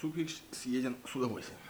супик съеден с удовольствием.